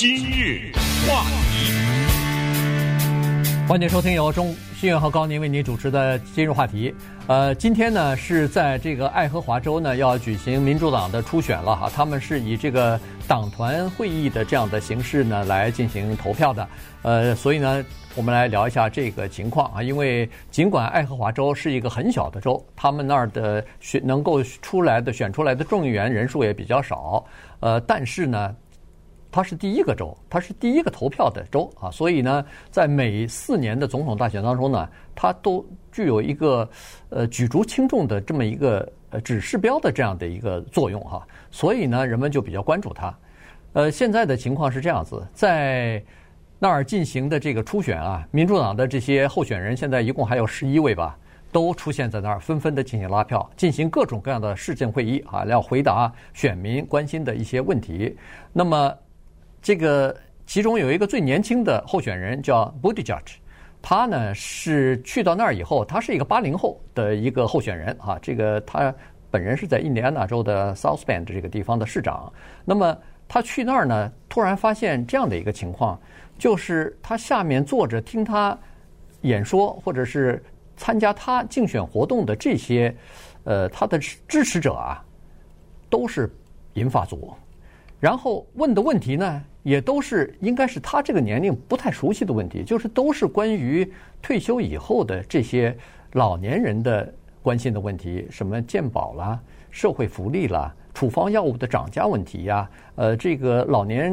今日话题，欢迎收听由中新月和高宁为您主持的今日话题。呃，今天呢是在这个爱荷华州呢要举行民主党的初选了哈，他们是以这个党团会议的这样的形式呢来进行投票的。呃，所以呢，我们来聊一下这个情况啊，因为尽管爱荷华州是一个很小的州，他们那儿的选能够出来的选出来的众议员人数也比较少，呃，但是呢。它是第一个州，它是第一个投票的州啊，所以呢，在每四年的总统大选当中呢，它都具有一个呃举足轻重的这么一个呃指示标的这样的一个作用哈，所以呢，人们就比较关注它。呃，现在的情况是这样子，在那儿进行的这个初选啊，民主党的这些候选人现在一共还有十一位吧，都出现在那儿，纷纷的进行拉票，进行各种各样的市政会议啊，要回答选民关心的一些问题。那么。这个其中有一个最年轻的候选人叫 Buttigieg，他呢是去到那儿以后，他是一个八零后的一个候选人啊。这个他本人是在印第安纳州的 South Bend 这个地方的市长。那么他去那儿呢，突然发现这样的一个情况，就是他下面坐着听他演说或者是参加他竞选活动的这些呃他的支持者啊，都是银发族。然后问的问题呢，也都是应该是他这个年龄不太熟悉的问题，就是都是关于退休以后的这些老年人的关心的问题，什么健保啦、社会福利啦、处方药物的涨价问题呀，呃，这个老年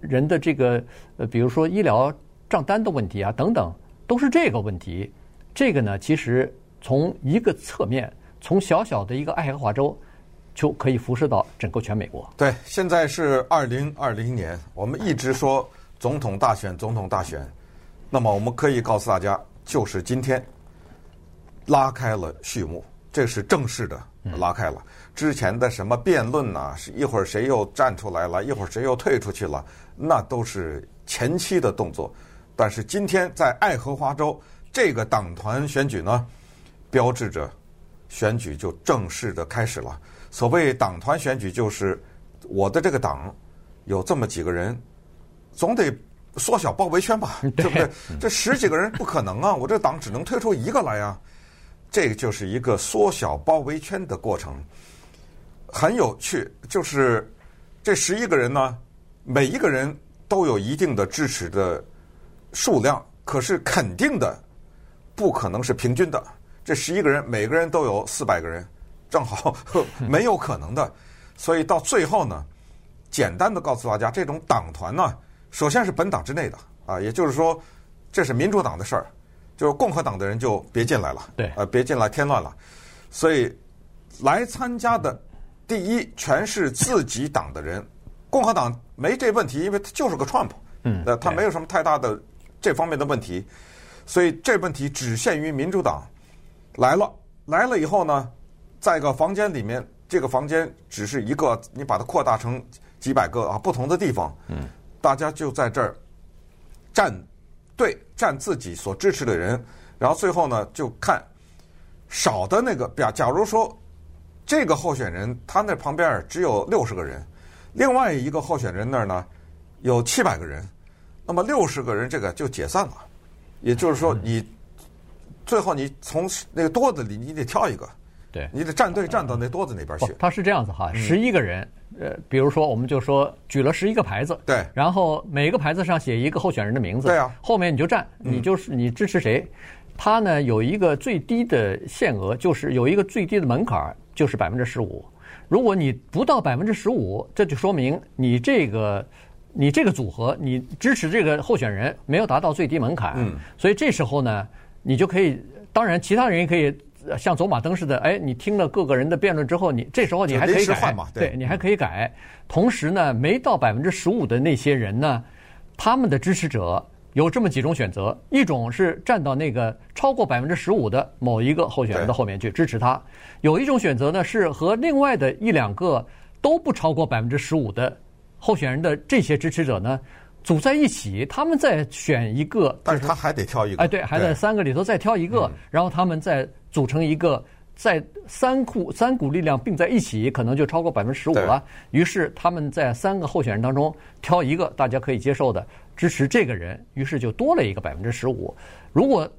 人的这个呃，比如说医疗账单的问题啊等等，都是这个问题。这个呢，其实从一个侧面，从小小的一个爱荷华州。就可以辐射到整个全美国。对，现在是二零二零年，我们一直说总统大选，总统大选。那么我们可以告诉大家，就是今天拉开了序幕，这是正式的拉开了。之前的什么辩论呐，是一会儿谁又站出来了，一会儿谁又退出去了，那都是前期的动作。但是今天在爱荷华州这个党团选举呢，标志着选举就正式的开始了。所谓党团选举，就是我的这个党有这么几个人，总得缩小包围圈吧，对不对？这十几个人不可能啊，我这个党只能推出一个来啊。这个就是一个缩小包围圈的过程，很有趣。就是这十一个人呢，每一个人都有一定的支持的数量，可是肯定的不可能是平均的。这十一个人，每个人都有四百个人。正好没有可能的，所以到最后呢，简单的告诉大家，这种党团呢，首先是本党之内的啊，也就是说，这是民主党的事儿，就是共和党的人就别进来了，对，呃，别进来添乱了。所以来参加的第一全是自己党的人，共和党没这问题，因为他就是个 Trump，嗯，呃，他没有什么太大的这方面的问题，所以这问题只限于民主党来了，来了以后呢。在一个房间里面，这个房间只是一个，你把它扩大成几百个啊，不同的地方，嗯，大家就在这儿站队，站自己所支持的人，然后最后呢，就看少的那个，表假如说这个候选人他那旁边只有六十个人，另外一个候选人那儿呢有七百个人，那么六十个人这个就解散了，也就是说你最后你从那个多的里你得挑一个。对，你得站队站到那桌子那边去。他是这样子哈，十一个人，呃，比如说我们就说举了十一个牌子，对，然后每个牌子上写一个候选人的名字，对啊，后面你就站，你就是你支持谁，他呢有一个最低的限额，就是有一个最低的门槛，就是百分之十五。如果你不到百分之十五，这就说明你这个你这个组合，你支持这个候选人没有达到最低门槛，嗯，所以这时候呢，你就可以，当然其他人也可以。像走马灯似的，哎，你听了各个人的辩论之后，你这时候你还可以改，对，对你还可以改。同时呢，没到百分之十五的那些人呢，他们的支持者有这么几种选择：一种是站到那个超过百分之十五的某一个候选人的后面去支持他；有一种选择呢，是和另外的一两个都不超过百分之十五的候选人的这些支持者呢。组在一起，他们再选一个，但是他还得挑一个，哎，对，还在三个里头再挑一个，然后他们再组成一个在三库三股力量并在一起，可能就超过百分之十五了。于是他们在三个候选人当中挑一个大家可以接受的支持这个人，于是就多了一个百分之十五。如果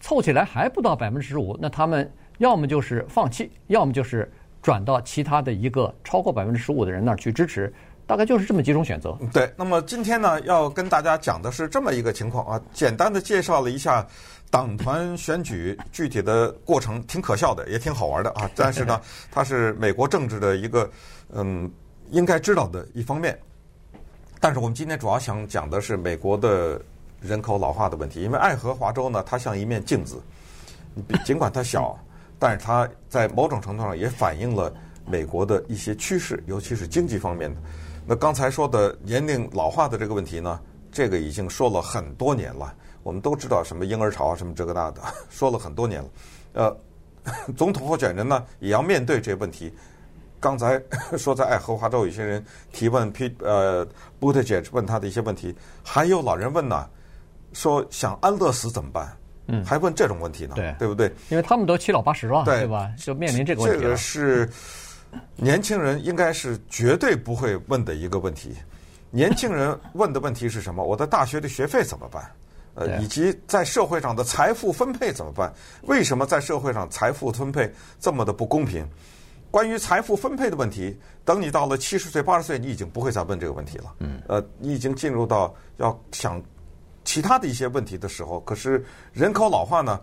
凑起来还不到百分之十五，那他们要么就是放弃，要么就是转到其他的一个超过百分之十五的人那儿去支持。大概就是这么几种选择。对，那么今天呢，要跟大家讲的是这么一个情况啊，简单的介绍了一下党团选举具体的过程，挺可笑的，也挺好玩的啊。但是呢，它是美国政治的一个嗯应该知道的一方面。但是我们今天主要想讲的是美国的人口老化的问题，因为爱荷华州呢，它像一面镜子，尽管它小，但是它在某种程度上也反映了美国的一些趋势，尤其是经济方面的。那刚才说的年龄老化的这个问题呢，这个已经说了很多年了。我们都知道什么婴儿潮啊，什么这个那的，说了很多年了。呃，总统候选人呢也要面对这个问题。刚才 说在爱荷华州，有些人提问 P 呃 Buttigieg 问他的一些问题，还有老人问呢，说想安乐死怎么办？嗯，还问这种问题呢？对，对不对？因为他们都七老八十了，对，对吧？就面临这个问题。这个是。年轻人应该是绝对不会问的一个问题。年轻人问的问题是什么？我的大学的学费怎么办？呃，以及在社会上的财富分配怎么办？为什么在社会上财富分配这么的不公平？关于财富分配的问题，等你到了七十岁、八十岁，你已经不会再问这个问题了。嗯。呃，你已经进入到要想其他的一些问题的时候。可是人口老化呢，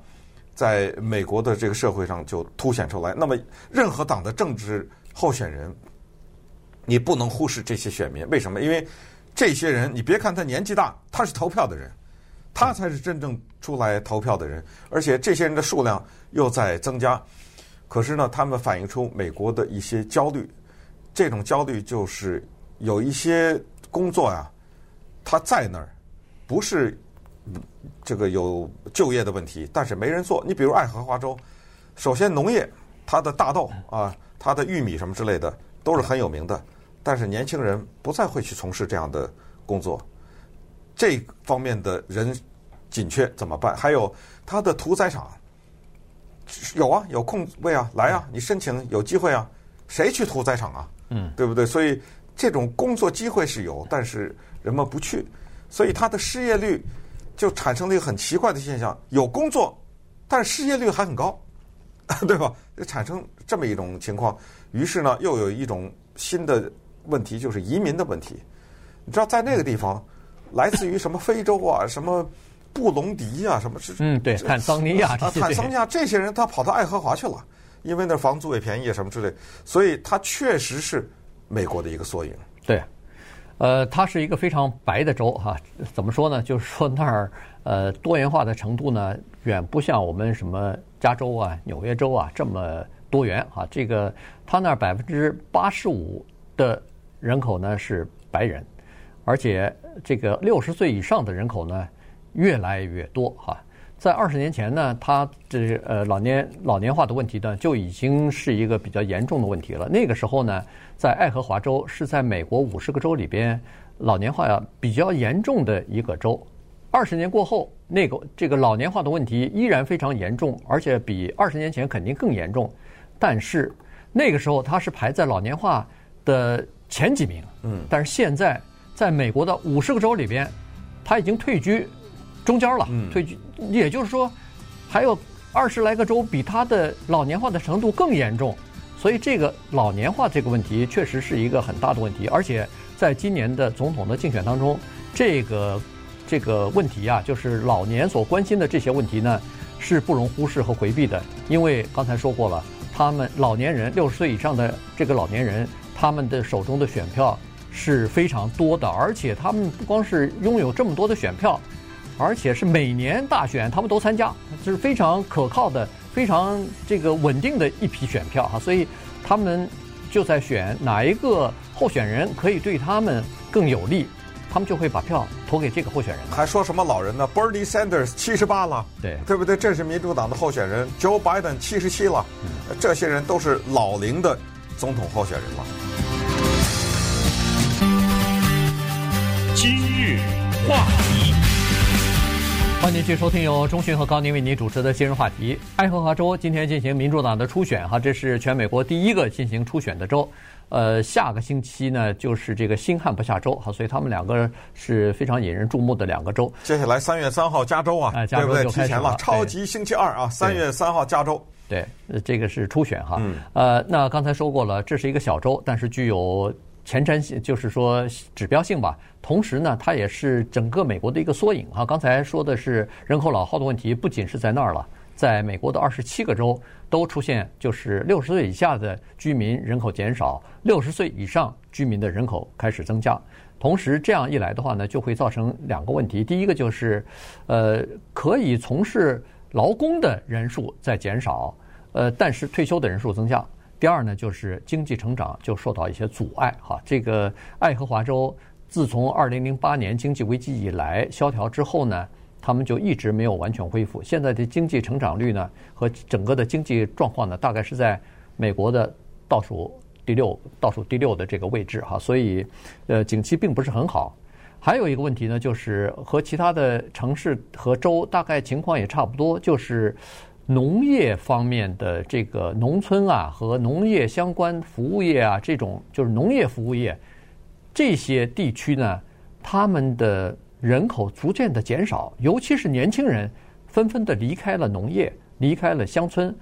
在美国的这个社会上就凸显出来。那么，任何党的政治。候选人，你不能忽视这些选民。为什么？因为这些人，你别看他年纪大，他是投票的人，他才是真正出来投票的人。而且这些人的数量又在增加。可是呢，他们反映出美国的一些焦虑。这种焦虑就是有一些工作呀，他在那儿，不是这个有就业的问题，但是没人做。你比如爱荷华州，首先农业，它的大豆啊。他的玉米什么之类的都是很有名的，但是年轻人不再会去从事这样的工作，这方面的人紧缺怎么办？还有他的屠宰场，有啊，有空位啊，来啊，你申请有机会啊，谁去屠宰场啊？嗯，对不对？所以这种工作机会是有，但是人们不去，所以他的失业率就产生了一个很奇怪的现象：有工作，但是失业率还很高。对吧？就产生这么一种情况，于是呢，又有一种新的问题，就是移民的问题。你知道，在那个地方，来自于什么非洲啊，什么布隆迪啊，什么是嗯，对，坦桑尼亚，坦桑尼亚这些人，他跑到爱荷华去了，因为那房租也便宜，什么之类，所以他确实是美国的一个缩影。对，呃，它是一个非常白的州哈。怎么说呢？就是说那儿呃多元化的程度呢，远不像我们什么。加州啊，纽约州啊，这么多元啊，这个他那儿百分之八十五的人口呢是白人，而且这个六十岁以上的人口呢越来越多哈。在二十年前呢，他这呃老年老年化的问题呢就已经是一个比较严重的问题了。那个时候呢，在爱荷华州是在美国五十个州里边老年化呀比较严重的一个州。二十年过后，那个这个老年化的问题依然非常严重，而且比二十年前肯定更严重。但是那个时候它是排在老年化的前几名，嗯，但是现在在美国的五十个州里边，他已经退居中间了，嗯，退居，也就是说还有二十来个州比他的老年化的程度更严重。所以这个老年化这个问题确实是一个很大的问题，而且在今年的总统的竞选当中，这个。这个问题啊，就是老年所关心的这些问题呢，是不容忽视和回避的。因为刚才说过了，他们老年人六十岁以上的这个老年人，他们的手中的选票是非常多的，而且他们不光是拥有这么多的选票，而且是每年大选他们都参加，这是非常可靠的、非常这个稳定的一批选票哈。所以他们就在选哪一个候选人可以对他们更有利。他们就会把票投给这个候选人，还说什么老人呢？Bernie Sanders 七十八了，对对不对？这是民主党的候选人，Joe Biden 七十七了，嗯，这些人都是老龄的总统候选人了。话题，欢迎继续收听由中讯和高宁为您主持的今日话题。爱荷华州今天进行民主党的初选，哈，这是全美国第一个进行初选的州。呃，下个星期呢就是这个新罕布夏州，哈，所以他们两个是非常引人注目的两个州。接下来三月三号加州啊，哎，加州就开始了，超级星期二啊，三月三号加州。对，这个是初选哈。嗯。呃，那刚才说过了，这是一个小州，但是具有。前瞻性就是说指标性吧，同时呢，它也是整个美国的一个缩影哈。刚才说的是人口老化的问题，不仅是在那儿了，在美国的二十七个州都出现，就是六十岁以下的居民人口减少，六十岁以上居民的人口开始增加。同时，这样一来的话呢，就会造成两个问题。第一个就是，呃，可以从事劳工的人数在减少，呃，但是退休的人数增加。第二呢，就是经济成长就受到一些阻碍哈。这个爱荷华州自从二零零八年经济危机以来萧条之后呢，他们就一直没有完全恢复。现在的经济成长率呢和整个的经济状况呢，大概是在美国的倒数第六、倒数第六的这个位置哈。所以，呃，景气并不是很好。还有一个问题呢，就是和其他的城市和州大概情况也差不多，就是。农业方面的这个农村啊，和农业相关服务业啊，这种就是农业服务业这些地区呢，他们的人口逐渐的减少，尤其是年轻人纷纷的离开了农业，离开了乡村。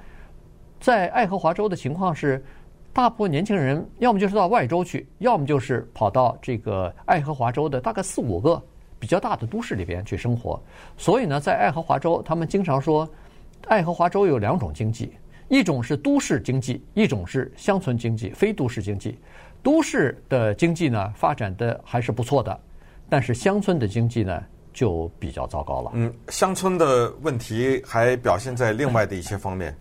在爱荷华州的情况是，大部分年轻人要么就是到外州去，要么就是跑到这个爱荷华州的大概四五个比较大的都市里边去生活。所以呢，在爱荷华州，他们经常说。爱荷华州有两种经济，一种是都市经济，一种是乡村经济、非都市经济。都市的经济呢，发展的还是不错的，但是乡村的经济呢就比较糟糕了。嗯，乡村的问题还表现在另外的一些方面，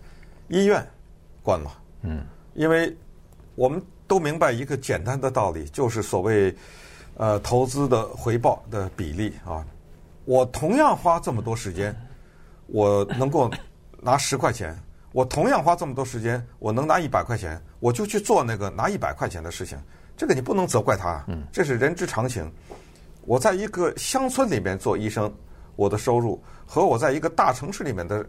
医院关了。嗯，因为我们都明白一个简单的道理，就是所谓呃投资的回报的比例啊。我同样花这么多时间，我能够。拿十块钱，我同样花这么多时间，我能拿一百块钱，我就去做那个拿一百块钱的事情。这个你不能责怪他，这是人之常情。我在一个乡村里面做医生，我的收入和我在一个大城市里面的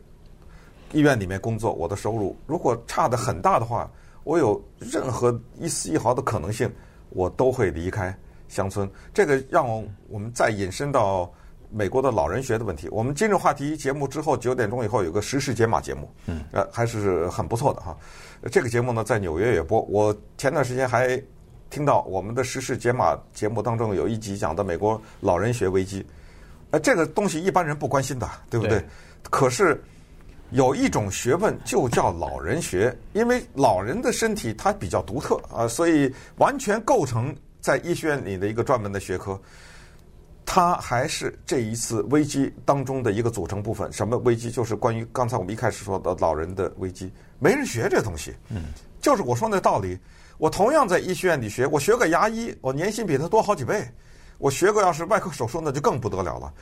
医院里面工作，我的收入如果差得很大的话，我有任何一丝一毫的可能性，我都会离开乡村。这个让我们再引申到。美国的老人学的问题，我们今日话题节目之后九点钟以后有个时事解码节目，嗯，呃，还是很不错的哈。这个节目呢，在纽约也播。我前段时间还听到我们的时事解码节目当中有一集讲的美国老人学危机，呃，这个东西一般人不关心的，对不对？对。可是有一种学问就叫老人学，因为老人的身体它比较独特啊，所以完全构成在医学院里的一个专门的学科。它还是这一次危机当中的一个组成部分。什么危机？就是关于刚才我们一开始说的老人的危机。没人学这东西。嗯，就是我说那道理。我同样在医学院里学，我学个牙医，我年薪比他多好几倍。我学个要是外科手术，那就更不得了了。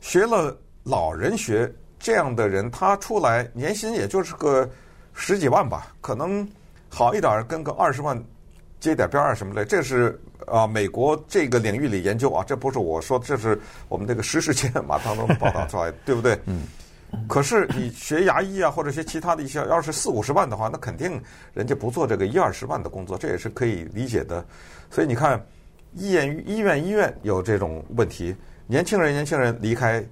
学了老人学这样的人，他出来年薪也就是个十几万吧，可能好一点跟个二十万接点边儿什么的。这是。啊，美国这个领域里研究啊，这不是我说，这是我们这个时事解码当中报道出来的，对不对？嗯。可是你学牙医啊，或者学其他的一些，要是四五十万的话，那肯定人家不做这个一二十万的工作，这也是可以理解的。所以你看，医院医院医院有这种问题，年轻人年轻人离开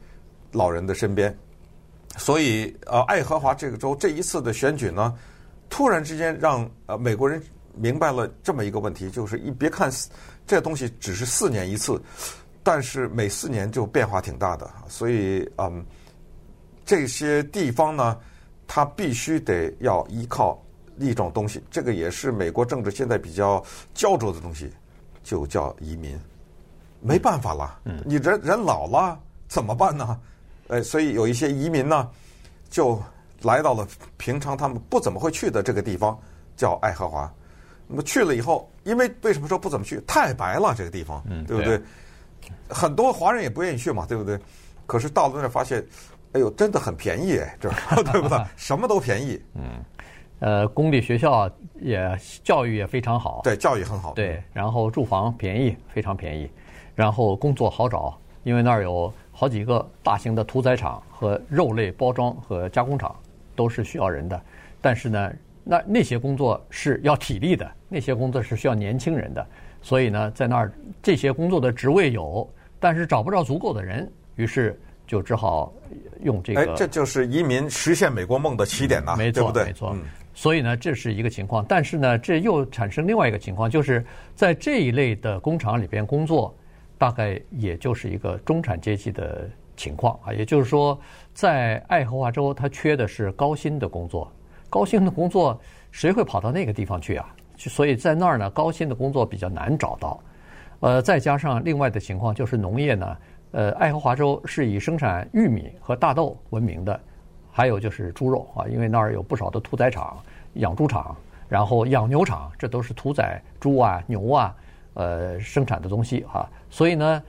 老人的身边，所以呃，爱荷华这个州这一次的选举呢，突然之间让呃美国人。明白了这么一个问题，就是一别看这东西只是四年一次，但是每四年就变化挺大的，所以嗯，这些地方呢，它必须得要依靠一种东西，这个也是美国政治现在比较焦灼的东西，就叫移民。没办法了，你人人老了怎么办呢？呃，所以有一些移民呢，就来到了平常他们不怎么会去的这个地方，叫爱荷华。那么去了以后，因为为什么说不怎么去？太白了，这个地方，嗯，对不对？很多华人也不愿意去嘛，对不对？可是到了那儿发现，哎呦，真的很便宜哎，这 对不对？什么都便宜。嗯，呃，公立学校也教育也非常好，对，教育很好。对，然后住房便宜，非常便宜，然后工作好找，因为那儿有好几个大型的屠宰场和肉类包装和加工厂都是需要人的，但是呢，那那些工作是要体力的，那些工作是需要年轻人的，所以呢，在那儿这些工作的职位有，但是找不着足够的人，于是就只好用这个。哎，这就是移民实现美国梦的起点呐，没错，对不对？没错。所以呢，这是一个情况，但是呢，这又产生另外一个情况，就是在这一类的工厂里边工作，大概也就是一个中产阶级的情况啊。也就是说，在爱荷华州，它缺的是高薪的工作。高薪的工作，谁会跑到那个地方去啊？所以在那儿呢，高薪的工作比较难找到。呃，再加上另外的情况，就是农业呢，呃，爱荷华州是以生产玉米和大豆闻名的。还有就是猪肉啊，因为那儿有不少的屠宰场、养猪场，然后养牛场，这都是屠宰猪啊、牛啊，呃，生产的东西哈。所以呢，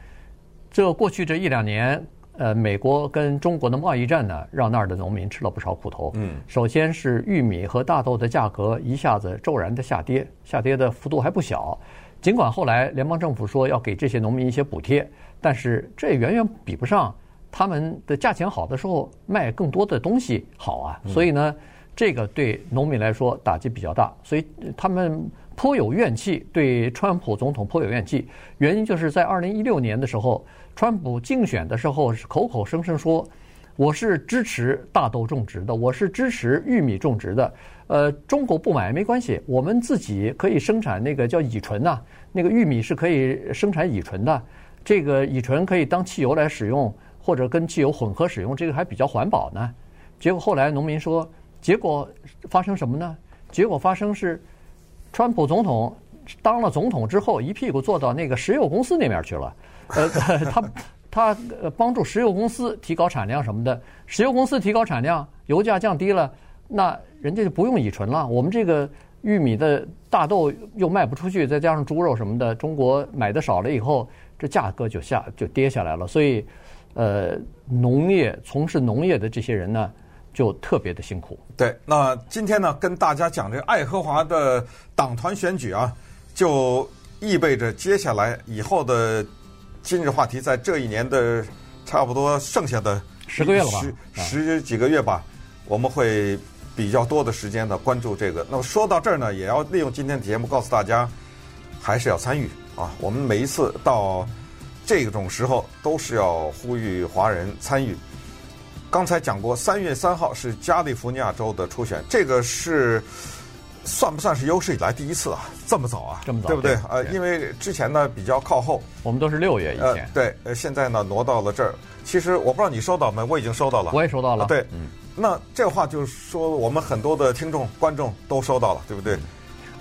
这过去这一两年，呃，美国跟中国的贸易战呢，让那儿的农民吃了不少苦头。嗯，首先是玉米和大豆的价格一下子骤然的下跌，下跌的幅度还不小。尽管后来联邦政府说要给这些农民一些补贴，但是这也远远比不上。他们的价钱好的时候卖更多的东西好啊，所以呢，这个对农民来说打击比较大，所以他们颇有怨气，对川普总统颇有怨气。原因就是在二零一六年的时候，川普竞选的时候是口口声声说我是支持大豆种植的，我是支持玉米种植的。呃，中国不买没关系，我们自己可以生产那个叫乙醇呐，那个玉米是可以生产乙醇的，这个乙醇可以当汽油来使用。或者跟汽油混合使用，这个还比较环保呢。结果后来农民说，结果发生什么呢？结果发生是，川普总统当了总统之后，一屁股坐到那个石油公司那边去了。呃，他他帮助石油公司提高产量什么的，石油公司提高产量，油价降低了，那人家就不用乙醇了。我们这个玉米的大豆又卖不出去，再加上猪肉什么的，中国买的少了以后，这价格就下就跌下来了。所以。呃，农业从事农业的这些人呢，就特别的辛苦。对，那今天呢，跟大家讲这个爱荷华的党团选举啊，就意味着接下来以后的今日话题，在这一年的差不多剩下的十个月了吧，十十几个月吧，我们会比较多的时间呢关注这个。那么说到这儿呢，也要利用今天的节目告诉大家，还是要参与啊。我们每一次到。这种时候都是要呼吁华人参与。刚才讲过，三月三号是加利福尼亚州的初选，这个是算不算是有史以来第一次啊？这么早啊？这么早，对不对？呃，因为之前呢比较靠后，我们都是六月以前。呃，对，呃，现在呢挪到了这儿。其实我不知道你收到没，我已经收到了。我也收到了。啊、对，嗯。那这话就是说，我们很多的听众、观众都收到了，对不对？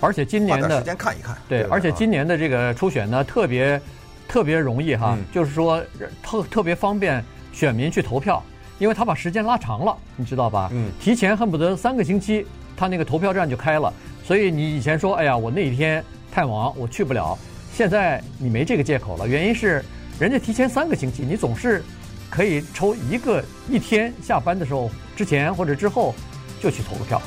而且今年的时间看一看。对，对而且今年的这个初选呢，特别。特别容易哈，嗯、就是说特特别方便选民去投票，因为他把时间拉长了，你知道吧？嗯，提前恨不得三个星期，他那个投票站就开了。所以你以前说，哎呀，我那一天太忙，我去不了。现在你没这个借口了，原因是人家提前三个星期，你总是可以抽一个一天下班的时候之前或者之后就去投个票。